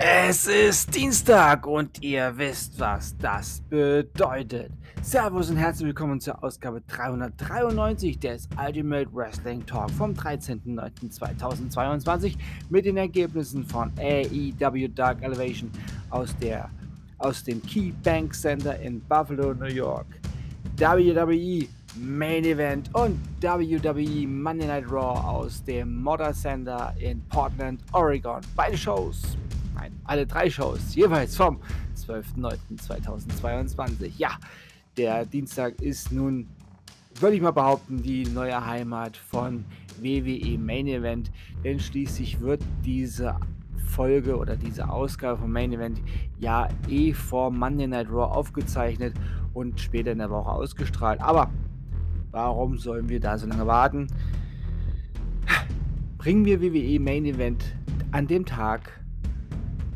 Es ist Dienstag und ihr wisst, was das bedeutet. Servus und herzlich willkommen zur Ausgabe 393 des Ultimate Wrestling Talk vom 13.09.2022 mit den Ergebnissen von AEW Dark Elevation aus, der, aus dem Key Bank Center in Buffalo, New York. WWE Main Event und WWE Monday Night Raw aus dem Motor Center in Portland, Oregon. Beide Shows, nein, alle drei Shows, jeweils vom 12.09.2022. Ja, der Dienstag ist nun, würde ich mal behaupten, die neue Heimat von WWE Main Event, denn schließlich wird diese Folge oder diese Ausgabe vom Main Event ja eh vor Monday Night Raw aufgezeichnet und später in der Woche ausgestrahlt. Aber Warum sollen wir da so lange warten? Bringen wir WWE Main Event an dem Tag,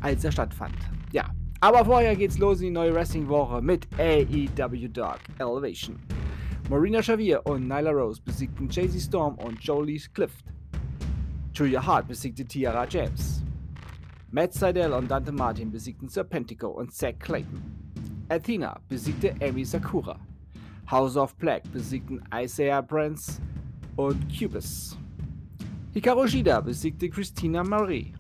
als er stattfand. Ja, aber vorher geht's los in die neue Wrestling-Woche mit AEW Dark Elevation. Marina Xavier und Nyla Rose besiegten Jay-Z Storm und Jolie Clift. Julia Hart besiegte Tiara James. Matt Seidel und Dante Martin besiegten Serpentico und Zack Clayton. Athena besiegte Amy Sakura. House of Black besiegten Isaiah Brands und Cubis. Hikaru Shida besiegte Christina Marie.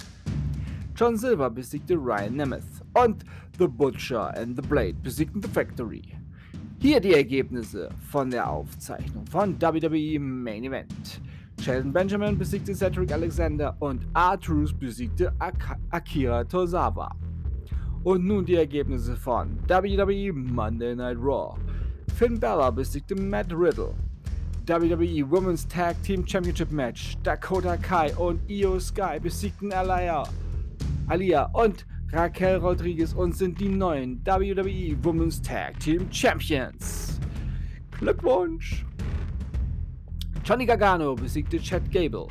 John Silver besiegte Ryan Nemeth. Und The Butcher and the Blade besiegten The Factory. Hier die Ergebnisse von der Aufzeichnung von WWE Main Event. Sheldon Benjamin besiegte Cedric Alexander und R-Truth besiegte Ak Akira Tozawa. Und nun die Ergebnisse von WWE Monday Night Raw. Finn Balor besiegte Matt Riddle. WWE Women's Tag Team Championship Match. Dakota Kai und Io Sky besiegten Alaya, Alia und Raquel Rodriguez und sind die neuen WWE Women's Tag Team Champions. Glückwunsch! Johnny Gargano besiegte Chad Gable.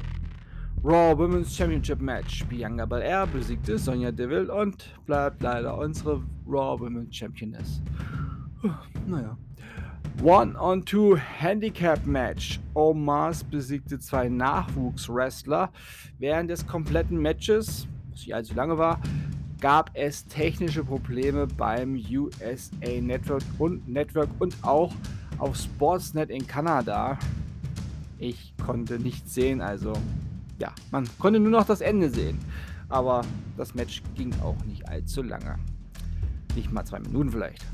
Raw Women's Championship Match. Bianca Belair besiegte Sonja Deville und bleibt leider unsere Raw Women's Championess. Naja. One-on-Two Handicap Match. Omas besiegte zwei Nachwuchswrestler. Während des kompletten Matches, was nicht allzu lange war, gab es technische Probleme beim USA Network und, Network und auch auf Sportsnet in Kanada. Ich konnte nichts sehen, also ja, man konnte nur noch das Ende sehen. Aber das Match ging auch nicht allzu lange. Nicht mal zwei Minuten vielleicht.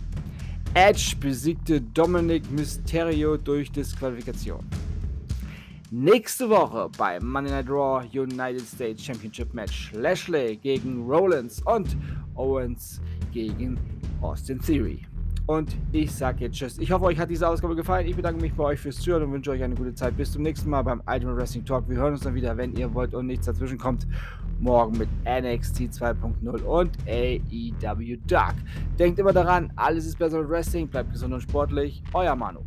Edge besiegte Dominic Mysterio durch Disqualifikation. Nächste Woche bei Monday Night Raw United States Championship Match Lashley gegen Rollins und Owens gegen Austin Theory. Und ich sage jetzt Tschüss. Ich hoffe, euch hat diese Ausgabe gefallen. Ich bedanke mich bei euch fürs Zuhören und wünsche euch eine gute Zeit. Bis zum nächsten Mal beim Ultimate Wrestling Talk. Wir hören uns dann wieder, wenn ihr wollt und nichts dazwischen kommt. Morgen mit NXT 2.0 und AEW Dark. Denkt immer daran, alles ist besser mit Wrestling. Bleibt gesund und sportlich. Euer Manu.